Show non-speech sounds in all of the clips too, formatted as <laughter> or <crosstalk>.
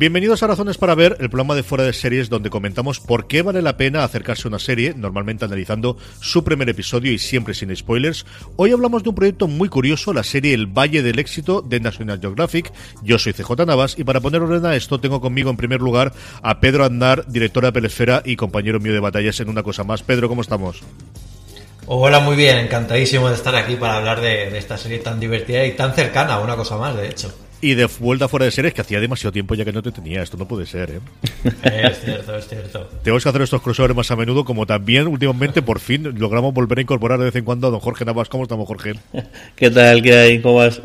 Bienvenidos a Razones para Ver, el programa de fuera de series donde comentamos por qué vale la pena acercarse a una serie, normalmente analizando su primer episodio y siempre sin spoilers. Hoy hablamos de un proyecto muy curioso, la serie El Valle del Éxito de National Geographic. Yo soy CJ Navas y para poner orden a esto tengo conmigo en primer lugar a Pedro Andar, directora de Pelesfera y compañero mío de batallas en una cosa más. Pedro, ¿cómo estamos? Hola, muy bien, encantadísimo de estar aquí para hablar de, de esta serie tan divertida y tan cercana, una cosa más, de hecho. Y de vuelta fuera de series que hacía demasiado tiempo ya que no te tenía. Esto no puede ser, ¿eh? Es cierto, es cierto. Tenemos que hacer estos crossovers más a menudo, como también últimamente por fin logramos volver a incorporar de vez en cuando a don Jorge Navas. ¿Cómo estamos, Jorge? <laughs> ¿Qué tal? ¿Qué hay? ¿Cómo vas?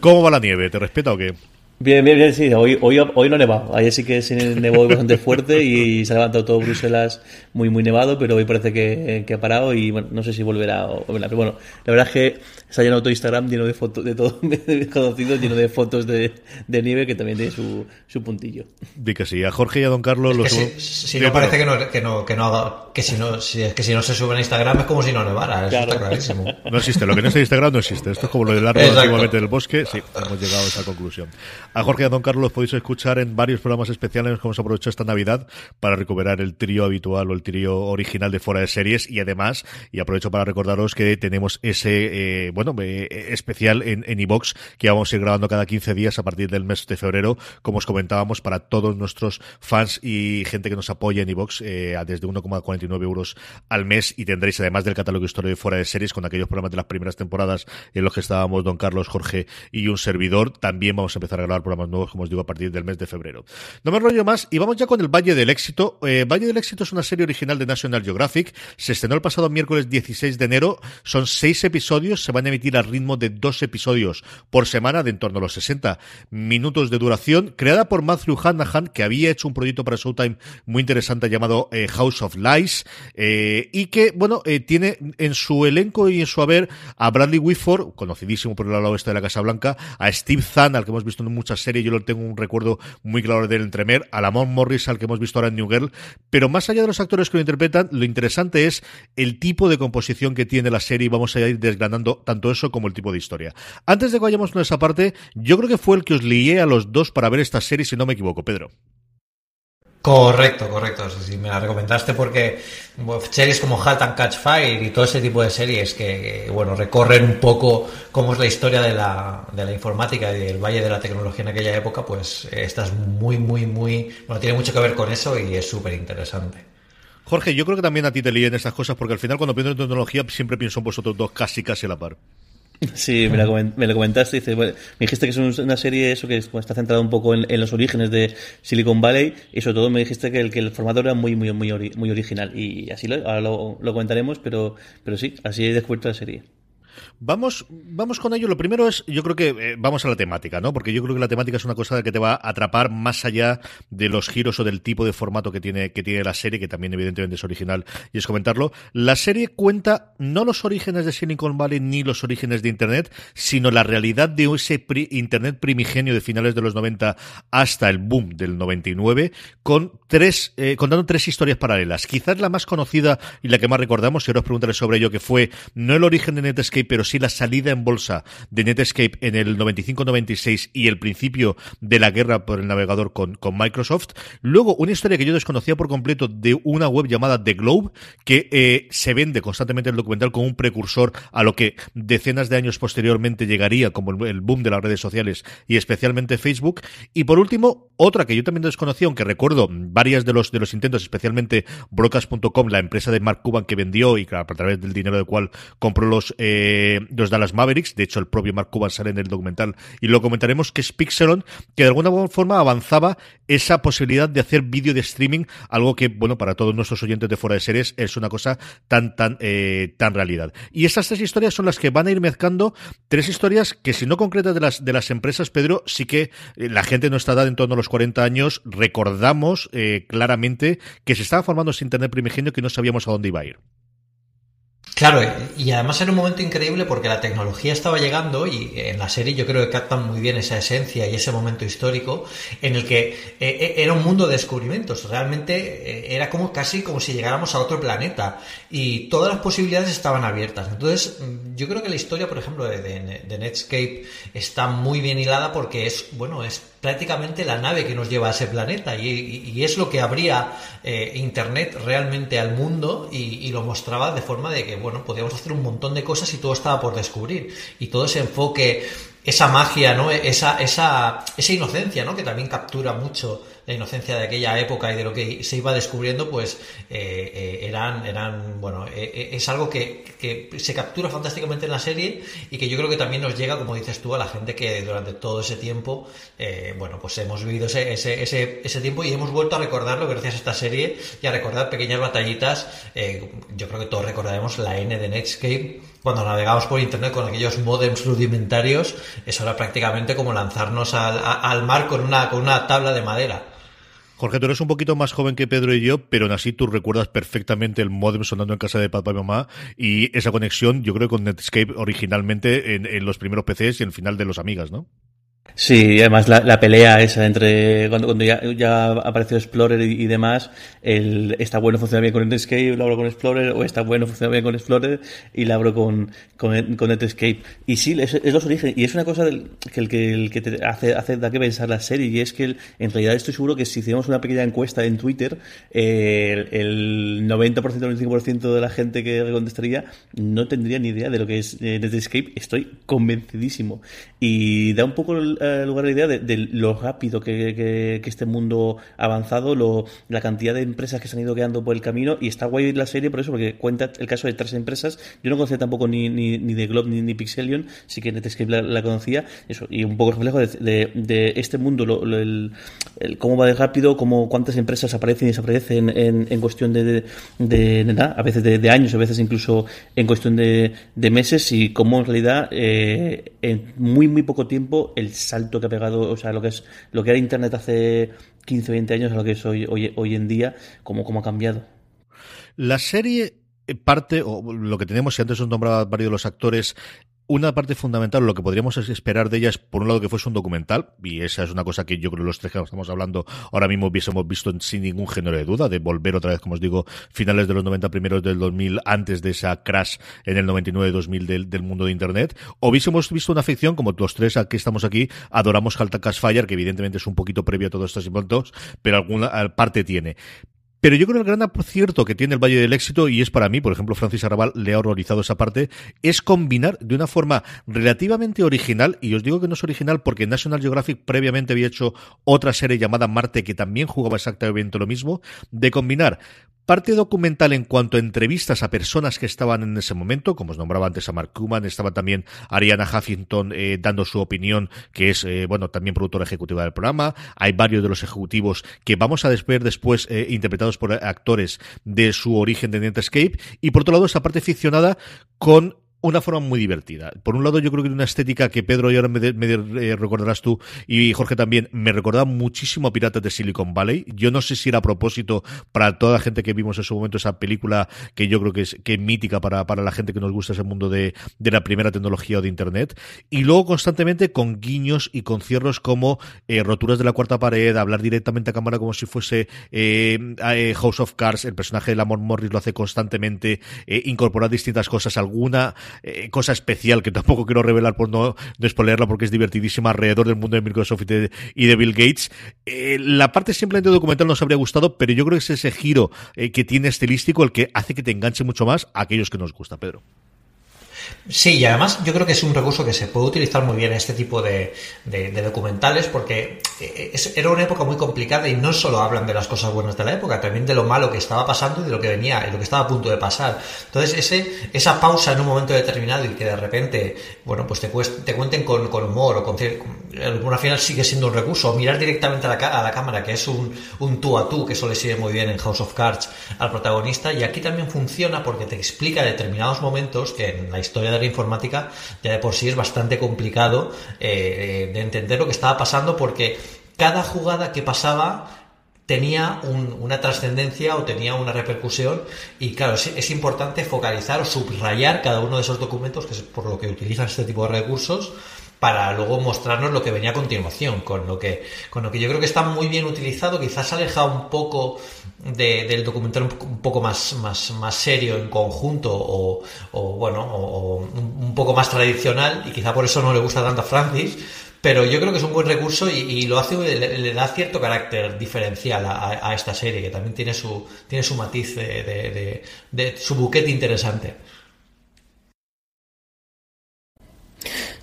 ¿Cómo va la nieve? ¿Te respeta o qué? Bien, bien, bien, sí. Hoy, hoy, hoy no ha nevado. Ayer sí que se nevó bastante fuerte y se ha levantado todo Bruselas muy, muy nevado, pero hoy parece que, que ha parado y bueno, no sé si volverá o volverá. Pero bueno, la verdad es que se ha llenado todo Instagram lleno de fotos de todo <laughs> lleno de fotos de, de, nieve que también tiene su, su puntillo. Di que sí, a Jorge y a Don Carlos los Si, si no parece que no, que no, que no haga, que si no, si, es que si no se sube en Instagram es como si no nevara, eso claro. está clarísimo. No existe, lo que no está en Instagram no existe. Esto es como lo del árbol <laughs> antiguamente del bosque, sí, hemos llegado a esa conclusión. A Jorge y a Don Carlos los podéis escuchar en varios programas especiales que hemos aprovechado esta Navidad para recuperar el trío habitual o el trío original de fuera de series y además, y aprovecho para recordaros que tenemos ese, eh, bueno, eh, especial en en iVox que vamos a ir grabando cada 15 días a partir del mes de febrero, como os comentábamos, para todos nuestros fans y gente que nos apoya en iVox eh, desde 1,49 euros al mes y tendréis además del catálogo histórico de fuera de series con aquellos programas de las primeras temporadas en los que estábamos Don Carlos, Jorge y un servidor. También vamos a empezar a grabar programas nuevos, como os digo, a partir del mes de febrero. No me enrollo más y vamos ya con el Valle del Éxito. Eh, Valle del Éxito es una serie original de National Geographic. Se estrenó el pasado miércoles 16 de enero. Son seis episodios. Se van a emitir al ritmo de dos episodios por semana de en torno a los 60 minutos de duración. Creada por Matthew Hanahan, que había hecho un proyecto para Showtime muy interesante llamado eh, House of Lies. Eh, y que, bueno, tiene en su elenco y en su haber a Bradley Whitford, conocidísimo por el lado oeste de la Casa Blanca, a Steve Zahn, al que hemos visto en muchas series. Yo lo tengo un recuerdo muy claro del entremer, a Morris, al que hemos visto ahora en New Girl, pero más allá de los actores que lo interpretan, lo interesante es el tipo de composición que tiene la serie y vamos a ir desgranando tanto eso como el tipo de historia. Antes de que vayamos con esa parte, yo creo que fue el que os lié a los dos para ver esta serie, si no me equivoco, Pedro. Correcto, correcto. Sí, sí, me la recomendaste porque series como Halt and Catch Fire y todo ese tipo de series que, bueno, recorren un poco cómo es la historia de la, de la informática y del valle de la tecnología en aquella época, pues esta es muy, muy, muy, bueno, tiene mucho que ver con eso y es súper interesante. Jorge, yo creo que también a ti te líen estas cosas porque al final cuando pienso en tecnología siempre pienso en vosotros dos casi, casi a la par. Sí, me, la coment me lo comentaste. Dice, bueno, me dijiste que es una serie eso que está centrada un poco en, los orígenes de Silicon Valley y sobre todo me dijiste que el, que el formato era muy muy muy, muy original y así lo, ahora lo, lo, comentaremos, pero, pero sí, así he descubierto la serie. Vamos, vamos con ello. Lo primero es, yo creo que eh, vamos a la temática, ¿no? Porque yo creo que la temática es una cosa que te va a atrapar más allá de los giros o del tipo de formato que tiene, que tiene la serie, que también evidentemente es original y es comentarlo. La serie cuenta no los orígenes de Silicon Valley ni los orígenes de Internet, sino la realidad de ese pri Internet primigenio de finales de los 90 hasta el boom del 99, con tres, eh, contando tres historias paralelas. Quizás la más conocida y la que más recordamos, y ahora os preguntaré sobre ello, que fue no el origen de Netscape pero sí la salida en bolsa de Netscape en el 95-96 y el principio de la guerra por el navegador con, Microsoft. Luego, una historia que yo desconocía por completo de una web llamada The Globe, que eh, se vende constantemente el documental como un precursor a lo que decenas de años posteriormente llegaría como el, boom de las redes sociales y especialmente Facebook. Y por último, otra que yo también desconocía, aunque recuerdo varias de los, de los intentos, especialmente Brocas.com, la empresa de Mark Cuban que vendió y a través del dinero del cual compró los, eh, los Dallas Mavericks. De hecho, el propio Mark Cuban sale en el documental y lo comentaremos, que es Pixelon, que de alguna forma avanzaba esa posibilidad de hacer vídeo de streaming, algo que, bueno, para todos nuestros oyentes de fuera de series es una cosa tan, tan, eh, tan realidad. Y esas tres historias son las que van a ir mezclando tres historias que, si no concretas de las, de las empresas, Pedro, sí que eh, la gente no está dada en torno a los 40 años, recordamos eh, claramente que se estaba formando ese Internet primigenio que no sabíamos a dónde iba a ir. Claro, y además era un momento increíble porque la tecnología estaba llegando y en la serie yo creo que captan muy bien esa esencia y ese momento histórico en el que eh, eh, era un mundo de descubrimientos, realmente eh, era como casi como si llegáramos a otro planeta y todas las posibilidades estaban abiertas. Entonces, mm, yo creo que la historia, por ejemplo, de, Netscape está muy bien hilada porque es, bueno, es prácticamente la nave que nos lleva a ese planeta y, es lo que abría Internet realmente al mundo y, lo mostraba de forma de que, bueno, podíamos hacer un montón de cosas y todo estaba por descubrir. Y todo ese enfoque, esa magia, ¿no? Esa, esa, esa inocencia, ¿no? Que también captura mucho la inocencia de aquella época y de lo que se iba descubriendo, pues eh, eh, eran, eran, bueno, eh, es algo que, se captura fantásticamente en la serie y que yo creo que también nos llega, como dices tú, a la gente que durante todo ese tiempo, bueno, pues hemos vivido ese, ese, ese, ese, tiempo y hemos vuelto a recordarlo gracias a esta serie y a recordar pequeñas batallitas. yo creo que todos recordaremos la N de Netscape cuando navegamos por internet con aquellos modems rudimentarios, eso era prácticamente como lanzarnos al, al mar con una, con una tabla de madera. Jorge, tú eres un poquito más joven que Pedro y yo, pero aún así tú recuerdas perfectamente el modem sonando en casa de papá y mamá y esa conexión, yo creo, con Netscape originalmente en, en los primeros PCs y en el final de los Amigas, ¿no? Sí, además la, la, pelea esa entre cuando, cuando ya, ya apareció Explorer y, demás, el está bueno funciona bien con Netscape, lo abro con Explorer, o está bueno funciona bien con Explorer y lo abro con, con, Netscape. Y sí, es, es, los orígenes, y es una cosa del, que el que, el te hace, hace da que pensar la serie, y es que en realidad estoy seguro que si hiciéramos una pequeña encuesta en Twitter, eh, el, el 90% o el 95% de la gente que contestaría no tendría ni idea de lo que es eh, Netscape, estoy convencidísimo. Y da un poco el, eh, lugar la idea de, lo rápido que, este mundo ha avanzado, lo, la cantidad de empresas que se han ido quedando por el camino y está guay la serie por eso, porque cuenta el caso de tres empresas. Yo no conocía tampoco ni, ni, ni de Globe ni, ni Pixelion, sí que Netscape la, la, conocía, eso, y un poco reflejo de, de, este mundo, lo, el, cómo va de rápido, cómo cuántas empresas aparecen y desaparecen en, en cuestión de, de, nada, a veces de, años, a veces incluso en cuestión de, meses y cómo en realidad eh, en muy muy poco tiempo el salto que ha pegado, o sea, lo que es lo que era Internet hace 15 o 20 años a lo que es hoy, hoy, en día, cómo, cómo ha cambiado. La serie parte, o lo que tenemos, si antes os nombraba varios de los actores, una parte fundamental, lo que podríamos esperar de ella es, por un lado, que fuese un documental, y esa es una cosa que yo creo que los tres que estamos hablando ahora mismo hubiésemos visto sin ningún género de duda, de volver otra vez, como os digo, finales de los 90, primeros del 2000, antes de esa crash en el 99-2000 del, del, mundo de Internet, o hubiésemos visto una ficción, como los tres que estamos aquí, adoramos Halta Fire, que evidentemente es un poquito previo a todos estos inventos, pero alguna parte tiene. Pero yo creo que el gran acierto que tiene el Valle del Éxito, y es para mí, por ejemplo, Francis Arrabal le ha horrorizado esa parte, es combinar de una forma relativamente original, y os digo que no es original porque National Geographic previamente había hecho otra serie llamada Marte que también jugaba exactamente lo mismo, de combinar Parte documental en cuanto a entrevistas a personas que estaban en ese momento, como os nombraba antes a Mark Kuman, estaba también Ariana Huffington eh, dando su opinión, que es, eh, bueno, también productora ejecutiva del programa. Hay varios de los ejecutivos que vamos a ver después eh, interpretados por actores de su origen de Netscape. Y por otro lado, esa parte ficcionada con una forma muy divertida. Por un lado, yo creo que una estética que Pedro y ahora me, eh, recordarás tú y Jorge también, me recordaba muchísimo a Piratas de Silicon Valley. Yo no sé si era a propósito para toda la gente que vimos en su momento esa película que yo creo que es, que mítica para, para la gente que nos gusta ese mundo de, de la primera tecnología o de Internet. Y luego constantemente con guiños y con cierros como eh, roturas de la cuarta pared, hablar directamente a cámara como si fuese eh, House of Cards, el personaje de Lamont Morris lo hace constantemente, incorporar distintas cosas, alguna eh, cosa especial que tampoco quiero revelar por no, no porque es divertidísima alrededor del mundo de Microsoft y de, Bill Gates. Eh, la parte simplemente documental nos habría gustado, pero yo creo que es ese giro que tiene estilístico el que hace que te enganche mucho más a aquellos que nos gusta, Pedro. Sí, y además yo creo que es un recurso que se puede utilizar muy bien en este tipo de, documentales porque eh, era una época muy complicada y no solo hablan de las cosas buenas de la época, también de lo malo que estaba pasando y de lo que venía y lo que estaba a punto de pasar. Entonces, ese, esa pausa en un momento determinado y que de repente, bueno, pues te, te cuenten con, humor o con, alguna final sigue siendo un recurso, o mirar directamente a la, a la cámara, que es un, un tú a tú, que eso le sigue muy bien en House of Cards al protagonista, y aquí también funciona porque te explica determinados momentos que en la historia de informática ya de por sí es bastante complicado eh, eh, de entender lo que estaba pasando porque cada jugada que pasaba tenía una trascendencia o tenía una repercusión y claro, es, importante focalizar o subrayar cada uno de esos documentos, que es por lo que utilizan este tipo de recursos, para luego mostrarnos lo que venía a continuación, con lo que, con lo que yo creo que está muy bien utilizado, quizás alejado un poco del documental un, poco más, más, más serio en conjunto o, bueno, o, un poco más tradicional y quizá por eso no le gusta tanto a Francis, pero yo creo que es un buen recurso y, lo hace, le, da cierto carácter diferencial a, esta serie, que también tiene su, tiene su matiz de, de su buquete interesante.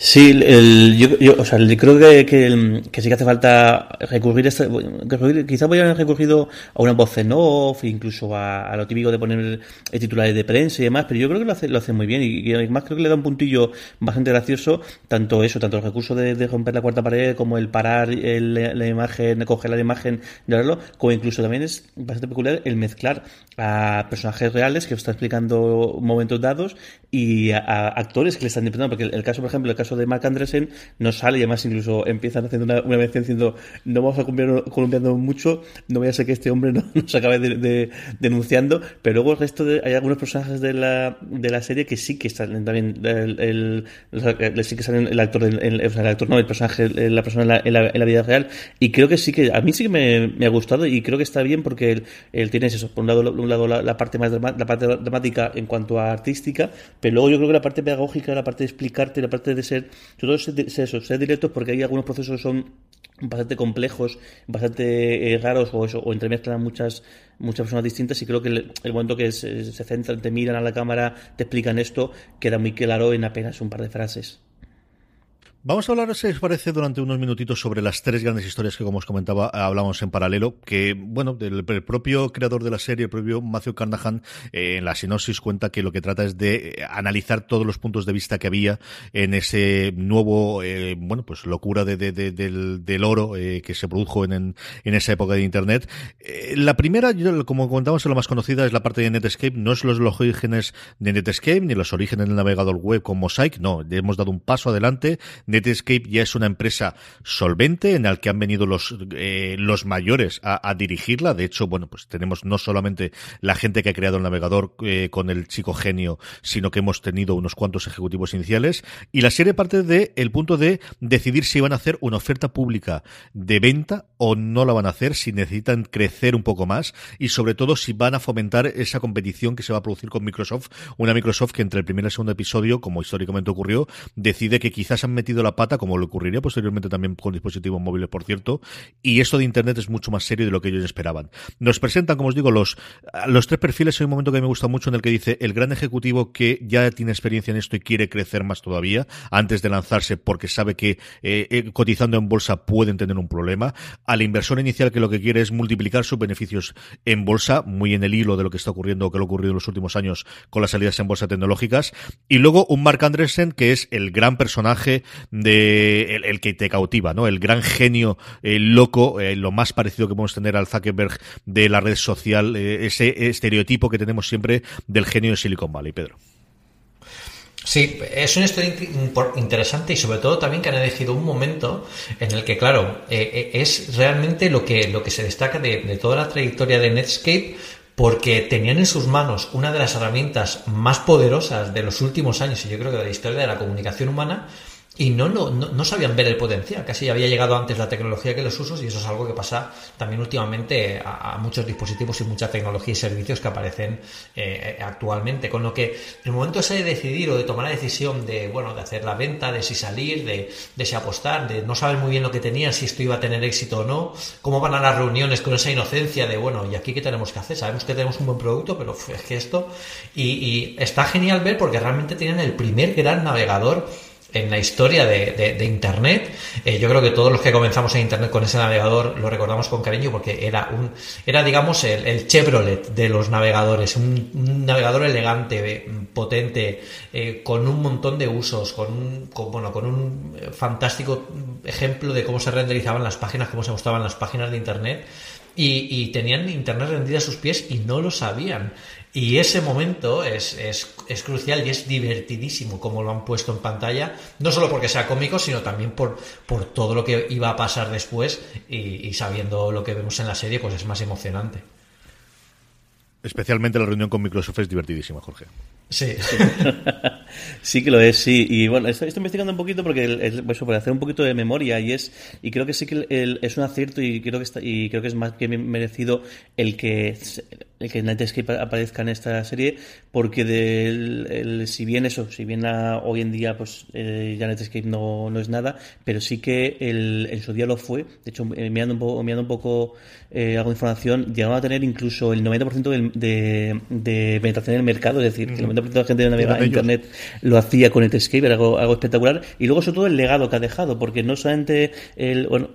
Sí, el, yo, yo, o sea, creo que, que, sí que hace falta recurrir, este, quizá voy a haber recurrido a una voz en off, incluso a, lo típico de poner el titulares de prensa y demás, pero yo creo que lo hace, lo hace muy bien y, además creo que le da un puntillo bastante gracioso, tanto eso, tanto el recurso de, romper la cuarta pared como el parar la imagen, coger la imagen y hablarlo, como incluso también es bastante peculiar el mezclar a personajes reales que os está explicando momentos dados y a, actores que le están interpretando, porque el, caso, por ejemplo, el caso de Mark Andresen no sale y además incluso empiezan haciendo una, una mención diciendo no vamos a columpiando mucho, no voy a ser que este hombre <laughs> no, nos acabe de, denunciando, pero luego el resto de, hay algunos personajes de la, de la serie que sí que están también el, el, sí que salen el actor, el, el, actor no, el personaje, la persona en la, en la, vida real. Y creo que sí que a mí sí que me, me ha gustado y creo que está bien porque él, él tiene eso, por un lado, un lado la, parte más la parte dramática en cuanto a artística, pero luego yo creo que la parte pedagógica, la parte de explicarte, la parte de ser, todo eso, ser directos, porque hay algunos procesos que son bastante complejos, bastante eh, raros o eso, o entremezclan muchas muchas personas distintas y creo que el, momento que se, se centran, te miran a la cámara, te explican esto, queda muy claro en apenas un par de frases. Vamos a hablar, si os parece, durante unos minutitos sobre las tres grandes historias que, como os comentaba, hablamos en paralelo, que, bueno, del, propio creador de la serie, el propio Matthew Carnahan, eh, en la sinopsis cuenta que lo que trata es de eh, analizar todos los puntos de vista que había en ese nuevo, eh, bueno, pues locura de, del, oro que se produjo en, en, esa época de Internet. la primera, como comentamos, es la más conocida, es la parte de Netscape, no es los, los orígenes de Netscape, ni los orígenes del navegador web con Mosaic, no, hemos dado un paso adelante Netscape ya es una empresa solvente en la que han venido los, eh, los mayores a, dirigirla. De hecho, bueno, pues tenemos no solamente la gente que ha creado el navegador eh, con el chico genio, sino que hemos tenido unos cuantos ejecutivos iniciales. Y la serie parte del el punto de decidir si van a hacer una oferta pública de venta o no la van a hacer, si necesitan crecer un poco más y sobre todo si van a fomentar esa competición que se va a producir con Microsoft. Una Microsoft que entre el primer y el segundo episodio, como históricamente ocurrió, decide que quizás han metido la pata, como le ocurriría posteriormente también con dispositivos móviles, por cierto, y esto de Internet es mucho más serio de lo que ellos esperaban. Nos presentan, como os digo, los, los tres perfiles. Hay un momento que me gusta mucho en el que dice el gran ejecutivo que ya tiene experiencia en esto y quiere crecer más todavía antes de lanzarse porque sabe que eh, eh, cotizando en bolsa pueden tener un problema. Al inversor inicial que lo que quiere es multiplicar sus beneficios en bolsa, muy en el hilo de lo que está ocurriendo o que lo ha ocurrido en los últimos años con las salidas en bolsa tecnológicas. Y luego un Mark Andresen que es el gran personaje de el, que te cautiva, ¿no? El gran genio eh, loco, eh, lo más parecido que podemos tener al Zuckerberg de la red social, eh, ese estereotipo que tenemos siempre del genio de Silicon Valley, Pedro. Sí, es una historia interesante y sobre todo también que han elegido un momento en el que, claro, es realmente lo que, lo que se destaca de, de, toda la trayectoria de Netscape, porque tenían en sus manos una de las herramientas más poderosas de los últimos años y yo creo que de la historia de la comunicación humana, y no, no, no, sabían ver el potencial. Casi había llegado antes la tecnología que los usos y eso es algo que pasa también últimamente a, muchos dispositivos y mucha tecnología y servicios que aparecen eh, actualmente. Con lo que el momento ese de decidir o de tomar la decisión de, bueno, de hacer la venta, de si salir, de, de si apostar, de no saber muy bien lo que tenía, si esto iba a tener éxito o no, cómo van a las reuniones con esa inocencia de, bueno, ¿y aquí qué tenemos que hacer? Sabemos que tenemos un buen producto, pero es que esto... Y, y está genial ver porque realmente tienen el primer gran navegador en la historia de, Internet. Eh, yo creo que todos los que comenzamos en Internet con ese navegador lo recordamos con cariño porque era un, era digamos el, Chevrolet de los navegadores, un, navegador elegante, potente, eh, con un montón de usos, con un, bueno, con un fantástico ejemplo de cómo se renderizaban las páginas, cómo se mostraban las páginas de Internet. Y, tenían Internet rendida a sus pies y no lo sabían. Y ese momento es, es, es, crucial y es divertidísimo como lo han puesto en pantalla, no solo porque sea cómico, sino también por, por todo lo que iba a pasar después y, y sabiendo lo que vemos en la serie, pues es más emocionante. Especialmente la reunión con Microsoft es divertidísima, Jorge. Sí. <laughs> sí que lo es, sí. Y bueno, estoy, investigando un poquito porque el, eso, para hacer un poquito de memoria y es y creo que sí que es un acierto y creo que está, y creo que es más que merecido el que el que Nightscape aparezca en esta serie porque de si bien eso, si bien hoy en día pues eh, ya Nightscape no, no es nada, pero sí que el, en su día lo fue. De hecho, eh, mirando un poco, mirando un poco eh, algo de información, llegaba a tener incluso el 90% de, de, penetración en el mercado, es decir, que el 90% de la gente que navegaba en Internet lo hacía con Netscape, era algo, algo espectacular. Y luego, sobre todo, el legado que ha dejado, porque no solamente el, bueno,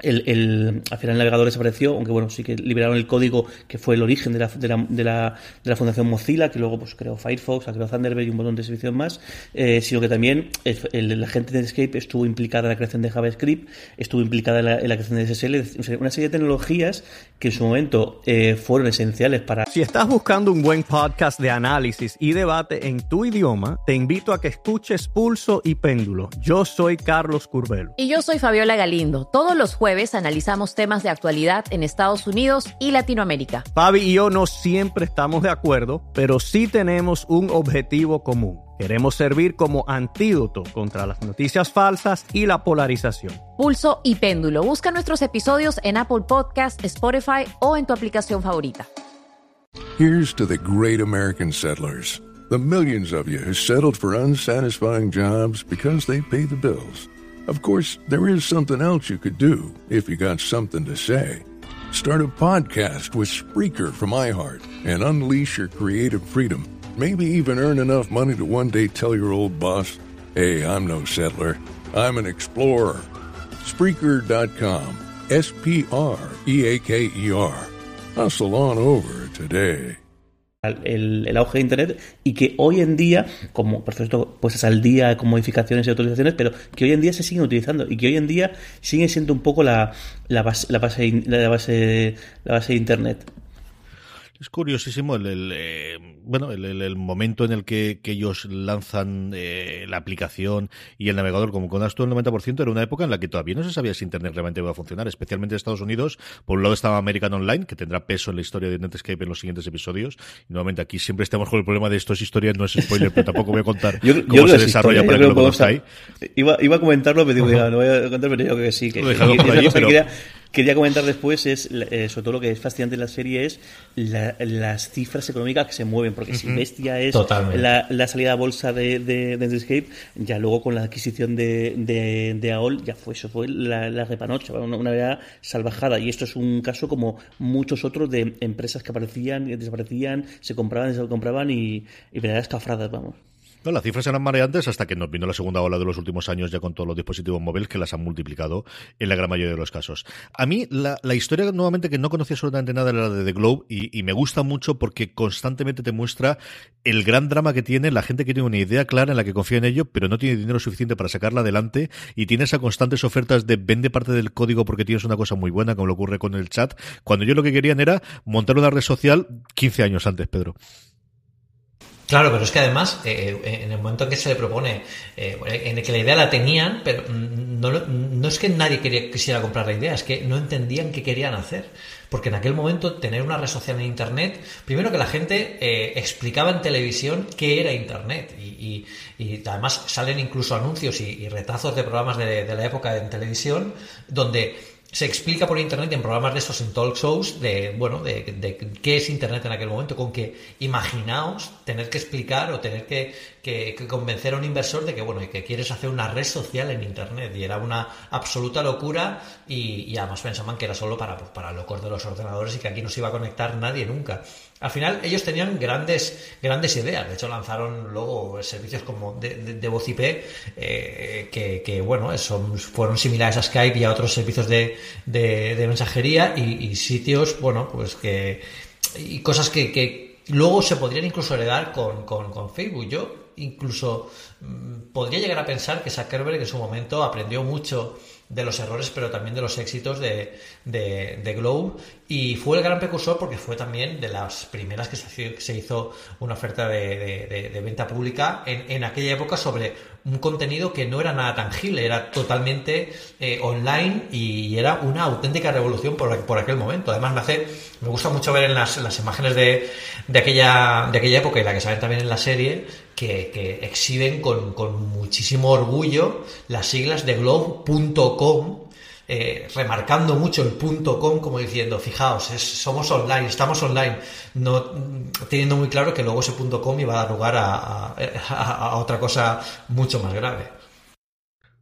el, el, al final el navegador desapareció, aunque bueno, sí que liberaron el código que fue el origen de la, de la, de la, de la fundación Mozilla, que luego pues creó Firefox, creó Thunderbird y un montón de servicios más, eh, sino que también el, la gente de Netscape estuvo implicada en la creación de JavaScript, estuvo implicada en la, en la creación de SSL, una serie de tecnologías que en su momento eh, fueron esenciales para... Si estás buscando un buen podcast de análisis y debate en tu idioma, te invito a que escuches Pulso y Péndulo. Yo soy Carlos Curbelo. Y yo soy Fabiola Galindo. Todos los jueves analizamos temas de actualidad en Estados Unidos y Latinoamérica. Fabi y yo no siempre estamos de acuerdo, pero sí tenemos un objetivo común. Queremos servir como antídoto contra las noticias falsas y la polarización. Pulso y péndulo. Busca nuestros episodios en Apple Podcast, Spotify o en tu aplicación favorita. Here's to the great American settlers, the millions of you who settled for unsatisfying jobs because they pay the bills. Of course, there is something else you could do if you got something to say. Start a podcast with Spreaker from iHeart and unleash your creative freedom. Maybe even earn enough money to one day tell your old boss, hey, I'm no settler, I'm an explorer. Spreaker.com. S P R E A K E R. Hustle on over today. El, auge de Internet y que hoy en día, como por supuesto pues al día con modificaciones y autorizaciones, pero que hoy en día se siguen utilizando y que hoy en día sigue siendo un poco la, la, base, la, base, la base de Internet. Es curiosísimo el, eh, bueno el, momento en el que, ellos lanzan eh, la aplicación y el navegador como con tú el 90% era una época en la que todavía no se sabía si Internet realmente iba a funcionar, especialmente en Estados Unidos. Por un lado estaba American Online, que tendrá peso en la historia de Netscape en los siguientes episodios. Y nuevamente aquí siempre estamos con el problema de esto es historia, no es spoiler, pero tampoco voy a contar <laughs> cómo se desarrolla para que lo conozcáis. Iba, iba a comentarlo, pero digo, no voy a contar, pero yo creo que sí. Que, <laughs> quería comentar después es, eh, sobre todo lo que es fascinante en la serie es las cifras económicas que se mueven, porque si bestia es la, salida a bolsa de, de, Netscape, ya luego con la adquisición de, de, AOL ya fue eso, fue la, la repanocha, una, una verdad salvajada. Y esto es un caso como muchos otros de empresas que aparecían y desaparecían, se compraban, se compraban y, y verdaderas cafradas, vamos. No, las cifras eran mareantes hasta que nos vino la segunda ola de los últimos años ya con todos los dispositivos móviles que las han multiplicado en la gran mayoría de los casos. A mí la, historia nuevamente que no conocía absolutamente nada era la de The Globe y, me gusta mucho porque constantemente te muestra el gran drama que tiene la gente que tiene una idea clara en la que confía en ello pero no tiene dinero suficiente para sacarla adelante y tiene esas constantes ofertas de vende parte del código porque tienes una cosa muy buena como lo ocurre con el chat cuando yo lo que querían era montar una red social 15 años antes, Pedro. Claro, pero es que además, eh, eh, en el momento en que se le propone, eh, en el que la idea la tenían, pero no, no es que nadie quisiera comprar la idea, es que no entendían qué querían hacer. porque en aquel momento tener una red social en Internet, primero que la gente eh, explicaba en televisión qué era Internet y, además salen incluso anuncios y, retazos de programas de la época en televisión donde se explica por internet en programas de estos, en talk shows, de, bueno, de, qué es internet en aquel momento, con que imaginaos tener que explicar o tener que, convencer a un inversor de que, bueno, que quieres hacer una red social en internet. Y era una absoluta locura y, además pensaban que era solo para, pues, para locos de los ordenadores y que aquí no se iba a conectar nadie nunca. Al final ellos tenían grandes, grandes ideas. De hecho, lanzaron luego servicios como de, voz IP eh, que, bueno, son, fueron similares a Skype y a otros servicios de, mensajería y, sitios, bueno, pues que y cosas que, luego se podrían incluso heredar con, con Facebook. Yo incluso mm, podría llegar a pensar que Zuckerberg en su momento aprendió mucho de los errores, pero también de los éxitos de, de, Glow. Y fue el gran precursor porque fue también de las primeras que se, hizo una oferta de, de venta pública en, en, aquella época sobre un contenido que no era nada tangible, era totalmente eh, online y era una auténtica revolución por, por aquel momento. Además, me, hace, me gusta mucho ver en las, las imágenes de, de, aquella, de aquella época y la que salen también en la serie que, exhiben con, con, muchísimo orgullo las siglas de globe.com, eh, remarcando mucho el punto com, como diciendo, fijaos, somos online, estamos online, no teniendo muy claro que luego ese punto com iba a dar lugar a <laughs> otra cosa mucho más grave.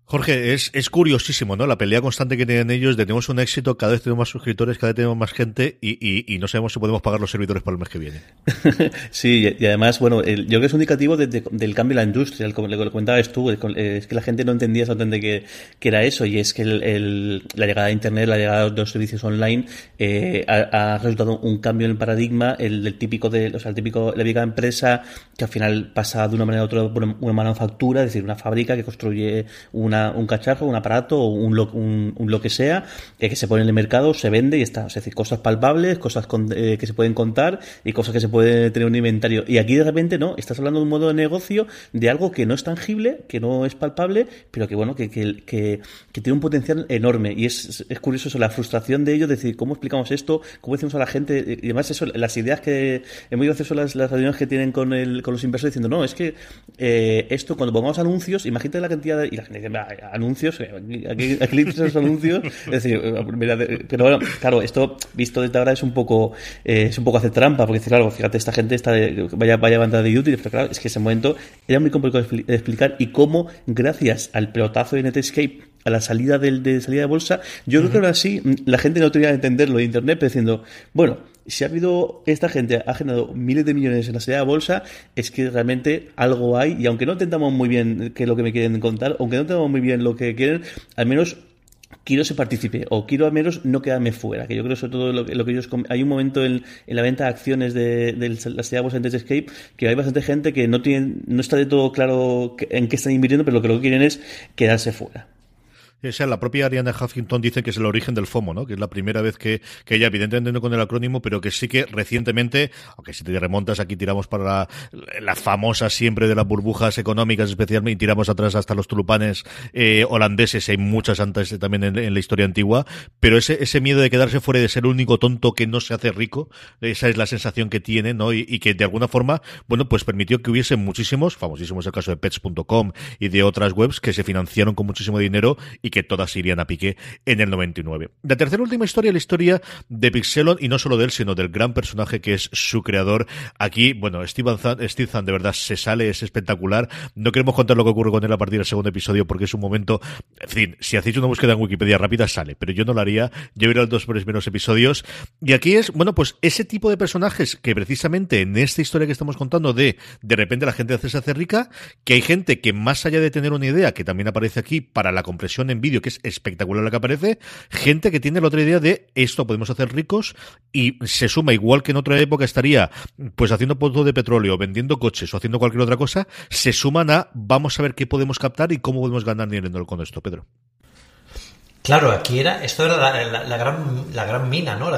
Jorge, es, es curiosísimo, ¿no? La pelea constante que tienen ellos de tenemos un éxito, cada vez tenemos más suscriptores, cada vez tenemos más gente y, y, no sabemos si podemos pagar los servidores para el mes que viene. <laughs> sí, y además, bueno, yo creo que es un indicativo del cambio en la industria, como le comentabas tú, es que la gente no entendía exactamente qué, qué era eso y es que el, la llegada de Internet, la llegada de los servicios online eh, ha, resultado un cambio en el paradigma, el del típico de, o sea, el típico, la vieja empresa que al final pasa de una manera a otra por una manufactura, es decir, una fábrica que construye una un cacharro, un aparato o un lo, un, lo que sea que se pone en el mercado, se vende y está. Es decir, cosas palpables, cosas eh, que se pueden contar y cosas que se puede tener un inventario. Y aquí de repente no, estás hablando de un modo de negocio de algo que no es tangible, que no es palpable, pero que bueno, que, que, que, tiene un potencial enorme. Y es, es curioso eso, la frustración de ello, decir, ¿cómo explicamos esto? ¿Cómo decimos a la gente? Y además eso, las ideas que, es muy gracioso las, las reuniones que tienen con, el, con los inversores diciendo, no, es que eh, esto cuando pongamos anuncios, imagínate la cantidad de... Y la gente dice, anuncios, aquí, aquí los anuncios, es decir, pero bueno, claro, esto visto desde ahora es un poco, eh, es un poco hacer trampa, porque claro, fíjate, esta gente está vaya, vaya banda de YouTube, pero claro, es que ese momento era muy complicado de explicar y cómo, gracias al pelotazo de Netscape a la salida del, de salida de bolsa, yo creo que ahora sí la gente no tenía que entenderlo de internet, pero diciendo, bueno, si ha habido, esta gente ha generado miles de millones en la salida de bolsa, es que realmente algo hay, y aunque no entendamos muy bien qué es lo que me quieren contar, aunque no entendamos muy bien lo que quieren, al menos quiero se participe o quiero al menos no quedarme fuera que yo creo sobre todo lo, que ellos hay un momento en, la venta de acciones de, de la de bolsa en Escape que hay bastante gente que no tiene no está de todo claro en qué están invirtiendo pero lo que lo que quieren es quedarse fuera esa, la propia Ariana Huffington dice que es el origen del FOMO, ¿no? Que es la primera vez que, que ella, evidentemente no con el acrónimo, pero que sí que recientemente, aunque si te remontas aquí tiramos para la, famosa siempre de las burbujas económicas especialmente, y tiramos atrás hasta los tulupanes eh, holandeses, hay muchas antes también en, la historia antigua, pero ese, ese miedo de quedarse fuera de ser el único tonto que no se hace rico, esa es la sensación que tiene, ¿no? Y, y que de alguna forma, bueno, pues permitió que hubiese muchísimos, famosísimos el caso de pets.com y de otras webs que se financiaron con muchísimo dinero y que todas irían a pique en el 99. La tercera última historia, la historia de Pixelon, y no solo de él, sino del gran personaje que es su creador. Aquí, bueno, Steve Zahn, de verdad se sale, es espectacular. No queremos contar lo que ocurre con él a partir del segundo episodio porque es un momento, en fin, si hacéis una búsqueda en Wikipedia rápida sale, pero yo no lo haría, yo iré a los dos primeros episodios. Y aquí es, bueno, pues ese tipo de personajes que precisamente en esta historia que estamos contando de de repente la gente se hace rica, que hay gente que más allá de tener una idea, que también aparece aquí para la compresión en vídeo, que es espectacular la que aparece, gente que tiene la otra idea de esto podemos hacer ricos y se suma igual que en otra época estaría pues haciendo pozos de petróleo, vendiendo coches o haciendo cualquier otra cosa, se suman a vamos a ver qué podemos captar y cómo podemos ganar dinero con esto, Pedro. Claro, aquí era, esto era la, gran, la gran mina, ¿no?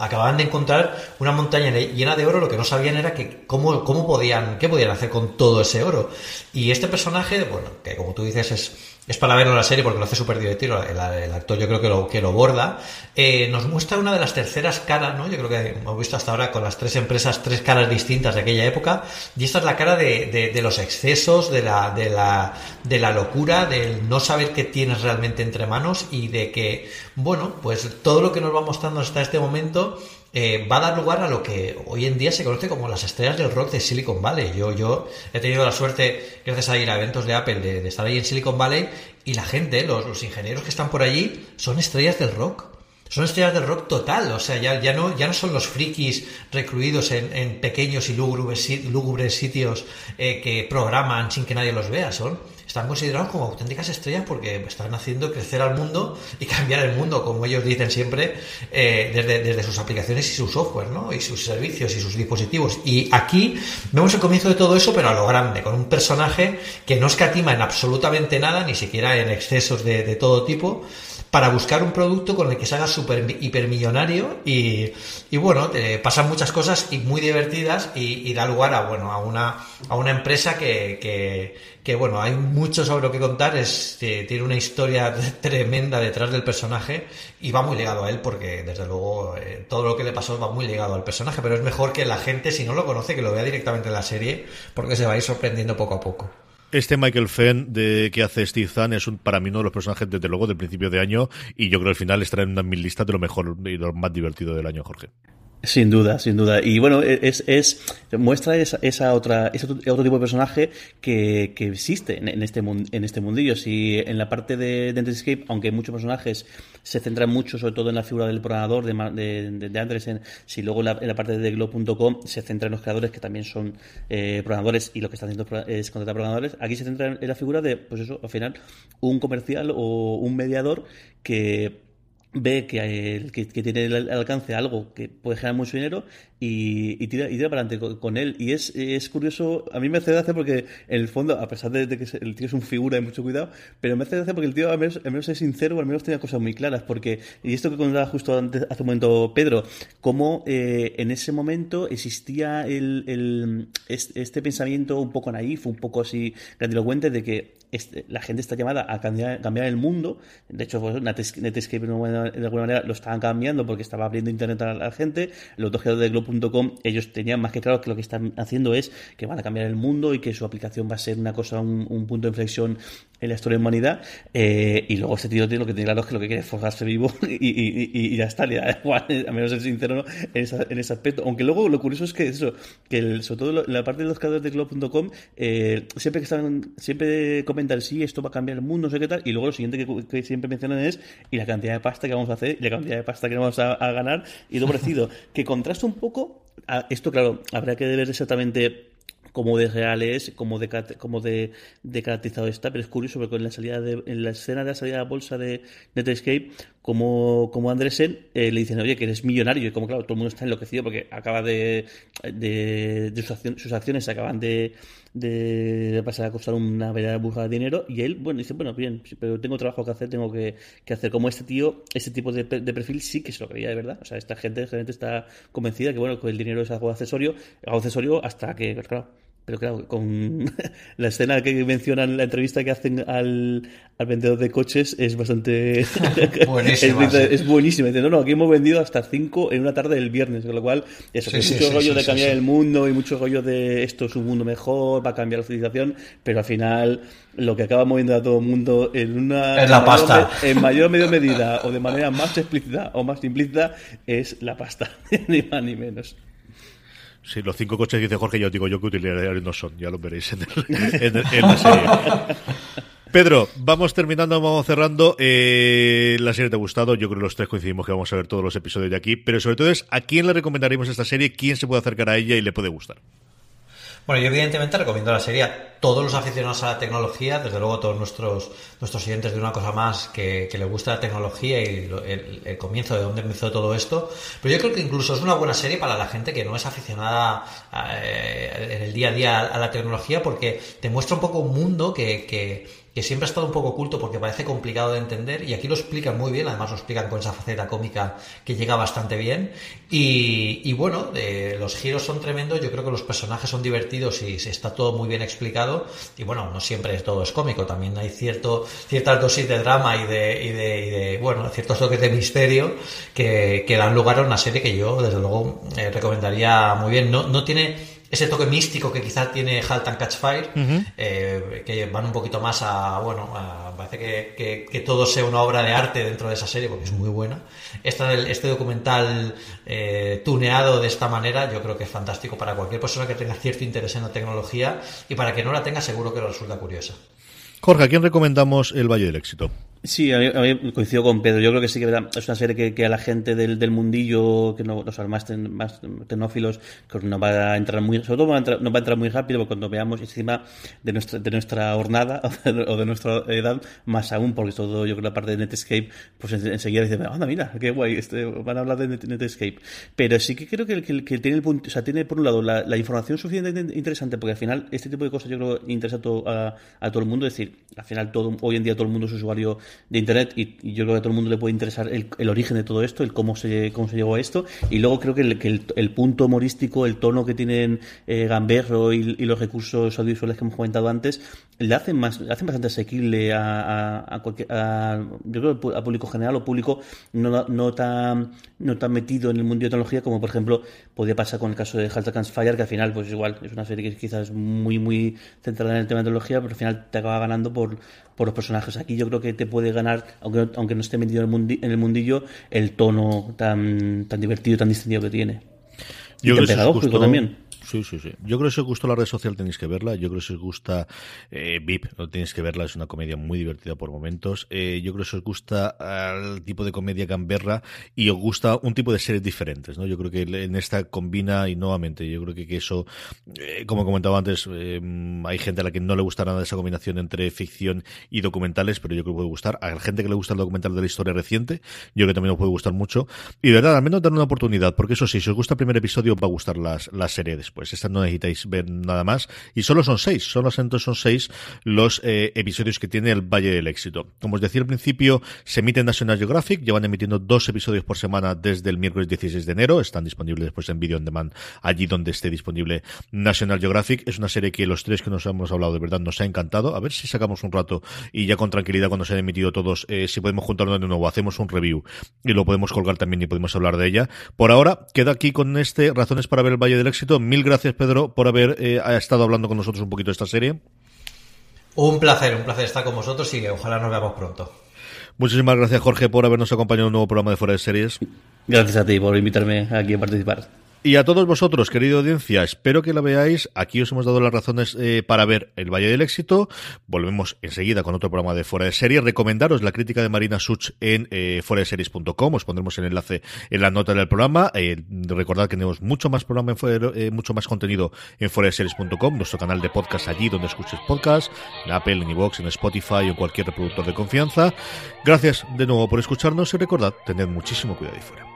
acababan de encontrar una montaña llena de oro, lo que no sabían era que cómo, cómo podían, qué podían hacer con todo ese oro. Y este personaje, bueno, que como tú dices es es para verlo la serie porque lo hace súper divertido, el, actor yo creo que lo, que lo borda, eh, nos muestra una de las terceras caras, ¿no? Yo creo que hemos visto hasta ahora con las tres empresas tres caras distintas de aquella época, y esta es la cara de, de, los excesos, de la, de, la, de la locura, del no saber qué tienes realmente entre manos y de que, bueno, pues todo lo que nos va mostrando hasta este momento eh, va a dar lugar a lo que hoy en día se conoce como las estrellas del rock de Silicon Valley. Yo, yo he tenido la suerte, gracias a ir a eventos de Apple, de, estar ahí en Silicon Valley y la gente, los, ingenieros que están por allí, son estrellas del rock. Son estrellas del rock total, o sea, ya, no, ya no son los frikis recluidos en, pequeños y lúgubres, sitios eh, que programan sin que nadie los vea, son están considerados como auténticas estrellas porque están haciendo crecer al mundo y cambiar el mundo, como ellos dicen siempre, eh, desde, desde, sus aplicaciones y su software, ¿no? Y sus servicios y sus dispositivos. Y aquí vemos el comienzo de todo eso, pero a lo grande, con un personaje que no escatima en absolutamente nada, ni siquiera en excesos de, de todo tipo, para buscar un producto con el que se haga super hipermillonario y, y bueno, te pasan muchas cosas y muy divertidas y, da lugar a bueno a una, a una empresa que, que, bueno, hay mucho sobre lo que contar, es, tiene una historia <laughs> tremenda detrás del personaje y va muy ligado a él porque desde luego eh, todo lo que le pasó va muy ligado al personaje, pero es mejor que la gente si no lo conoce que lo vea directamente en la serie porque se va a ir sorprendiendo poco a poco. Este Michael Fenn de que hace Steve Zahn es un, para mí uno de los personajes desde luego del principio de año y yo creo que al final estará en una de mis listas de lo mejor y lo más divertido del año, Jorge. Sin duda, sin duda. Y bueno, e, es, es muestra esa, esa otra, ese otro tipo de personaje que, que existe en, este en este mundillo. Si en la parte de, de aunque muchos personajes se centran mucho, sobre todo en la figura del programador de, de, de si luego en la parte de Globo.com se centra en los creadores que también son eh, programadores y lo que están haciendo es contratar programadores, aquí se centra en la figura de, pues eso, al final, un comercial o un mediador que ve que, tiene al alcance algo que puede generar mucho dinero y, y, tira, y tira para adelante con, él. Y es, es, curioso, a mí me hace gracia porque en el fondo, a pesar de, que el tío es un figura de mucho cuidado, pero me hace gracia porque el tío al menos, es sincero, al menos tiene cosas muy claras. Porque, y esto que contaba justo antes, hace un momento Pedro, cómo eh, en ese momento existía el, este, pensamiento un poco naif, un poco así grandilocuente de que este, la gente está llamada a cambiar, cambiar el mundo. De hecho, pues, Netscape de alguna manera lo estaban cambiando porque estaba abriendo internet a la gente. Los dos de Globo ellos tenían más que claro que lo que están haciendo es que van a cambiar el mundo y que su aplicación va a ser una cosa, un, punto de inflexión en la historia de la humanidad. Eh, y luego este tío tiene lo que tiene claro es que lo que quiere es forjarse vivo <laughs> y, ya está, le da <laughs> igual, a menos ser sincero en, ese aspecto. Aunque luego lo curioso es que eso, que sobre todo la parte de los creadores de Globo.com, eh, siempre que están, siempre comentan, sí, esto va a cambiar el mundo, no sé qué tal, y luego lo siguiente que, siempre mencionan es, y la cantidad de pasta que vamos a hacer, y la cantidad de pasta que vamos a, a ganar, y lo parecido, <laughs> que contrasta un poco esto, claro, habrá que ver exactamente cómo de real es, cómo de, cómo de, caracterizado está, pero es curioso porque en la salida de, en la escena de la salida de la bolsa de Netscape, como, como Andresen eh, le dicen, oye, que eres millonario, y como claro, todo el mundo está enloquecido porque acaba de, de, sus, acciones, se acaban de, de pasar a costar una verdadera burra de dinero, y él, bueno, dice, bueno, bien, pero tengo trabajo que hacer, tengo que, hacer. Como este tío, este tipo de, perfil sí que se lo creía de verdad. O sea, esta gente, gente está convencida que, bueno, que el dinero es algo accesorio, algo accesorio hasta que, claro, pero claro, con <laughs> la escena que mencionan, la entrevista que hacen al, al vendedor de coches es bastante... <laughs> buenísima, <laughs> es, buenísima. Dice, no, no, aquí hemos vendido hasta cinco en una tarde del viernes, con lo cual, eso, que mucho rollo de cambiar el mundo y mucho rollo de esto es un mundo mejor, va a cambiar la civilización, pero al final lo que acaba moviendo a todo el mundo en una... Es la pasta. en mayor o medio medida o de manera más explícita o más implícita es la pasta, ni más ni menos. Sí, los cinco coches que dice Jorge, yo digo yo que utilidades no son, ya lo veréis en, la serie. <laughs> Pedro, vamos terminando, vamos cerrando. Eh, la serie te ha gustado, yo creo que los tres coincidimos que vamos a ver todos los episodios de aquí, pero sobre todo es a quién le recomendaríamos esta serie, quién se puede acercar a ella y le puede gustar. Bueno, yo evidentemente recomiendo la serie a todos los aficionados a la tecnología, desde luego todos nuestros, nuestros siguientes de una cosa más que, que les gusta la tecnología y el, comienzo de dónde empezó todo esto. Pero yo creo que incluso es una buena serie para la gente que no es aficionada eh, en el día a día a la tecnología porque te muestra un poco un mundo que, que que siempre ha estado un poco oculto porque parece complicado de entender y aquí lo explican muy bien, además lo explican con esa faceta cómica que llega bastante bien y, bueno, los giros son tremendos, yo creo que los personajes son divertidos y está todo muy bien explicado y bueno, no siempre todo es cómico, también hay cierto, ciertas dosis de drama y de, y de, bueno, ciertos toques de misterio que, que, dan lugar a una serie que yo desde luego eh, recomendaría muy bien, no, no tiene ese toque místico que quizás tiene Halt and Catch Fire, eh, que van un poquito más a, bueno, parece que, que, todo sea una obra de arte dentro de esa serie, porque es muy buena. Este, este documental eh, tuneado de esta manera, yo creo que es fantástico para cualquier persona que tenga cierto interés en la tecnología y para que no la tenga, seguro que resulta curiosa. Jorge, ¿a quién recomendamos El Valle del Éxito? Sí, a mí, coincido con Pedro. Yo creo que sí que es una serie que, a la gente del, del mundillo, que no, los más, más tecnófilos, que nos va a entrar muy, sobre todo va a entrar, nos va a entrar muy rápido porque cuando veamos encima de nuestra, de nuestra jornada <laughs> o de nuestra edad, más aún, porque todo, yo creo, la parte de Netscape, pues enseguida dice, anda, mira, qué guay, este, van a hablar de Netscape. Pero sí que creo que, que, que tiene el punto, o sea, tiene por un lado la, información suficientemente interesante, porque al final este tipo de cosas yo creo interesa a a, a todo el mundo, es decir, al final todo, hoy en día todo el mundo es usuario de Internet y, yo creo que a todo el mundo le puede interesar el, origen de todo esto, el cómo se, cómo se llegó a esto. Y luego creo que el, el, punto humorístico, el tono que tienen eh, Gamberro y, los recursos audiovisuales que hemos comentado antes le hacen más le hacen bastante asequible a, a, a, yo creo a público general o público no, no tan no tan metido en el mundo de tecnología como por ejemplo podía pasar con el caso de Halt Fire que al final pues igual es una serie que quizás es muy muy centrada en el tema de tecnología pero al final te acaba ganando por por los personajes. Aquí yo creo que te puede ganar, aunque, aunque no esté metido en el, mundillo, el tono tan, tan divertido, tan distintivo que tiene. Yo y que también. Sí, sí, sí. Yo creo que si os gustó la red social tenéis que verla. Yo creo que si os gusta eh, VIP, no tenéis que verla. Es una comedia muy divertida por momentos. Eh, yo creo que si os gusta el tipo de comedia gamberra y os gusta un tipo de series diferentes, ¿no? Yo creo que en esta combina y nuevamente, yo creo que, que eso, eh, como comentaba antes, eh, hay gente a la que no le gusta nada esa combinación entre ficción y documentales, pero yo creo que puede gustar. A la gente que le gusta el documental de la historia reciente, yo creo que también os puede gustar mucho. Y de verdad, al menos dar una oportunidad, porque eso sí, si os gusta el primer episodio, va a gustar las, la serie después pues esta no necesitáis ver nada más. Y solo son seis, solo son seis los eh, episodios que tiene el Valle del Éxito. Como os decía al principio, se emite en National Geographic, llevan emitiendo dos episodios por semana desde el miércoles 16 de enero, están disponibles después en video on demand allí donde esté disponible National Geographic. Es una serie que los tres que nos hemos hablado de verdad nos ha encantado. A ver si sacamos un rato y ya con tranquilidad cuando se han emitido todos, eh, si podemos juntarnos de nuevo, hacemos un review y lo podemos colgar también y podemos hablar de ella. Por ahora, queda aquí con este Razones para ver el Valle del Éxito. Mil gracias, Pedro, por haber eh, estado hablando con nosotros un poquito de esta serie. Un placer, un placer estar con vosotros y ojalá nos veamos pronto. Muchísimas gracias, Jorge, por habernos acompañado en un nuevo programa de Fuera de Series. Gracias a ti por invitarme aquí a participar. Y a todos vosotros, querida audiencia, espero que la veáis. Aquí os hemos dado las razones eh, para ver El Valle del Éxito. Volvemos enseguida con otro programa de Fuera de Series. Recomendaros la crítica de Marina Such en eh, series.com. Os pondremos el enlace en la nota del programa. Eh, recordad que tenemos mucho más programa, en eh, mucho más contenido en series.com, nuestro canal de podcast allí donde escuches podcast, en Apple, en iVoox, en Spotify o en cualquier reproductor de confianza. Gracias de nuevo por escucharnos y recordad, tened muchísimo cuidado ahí fuera.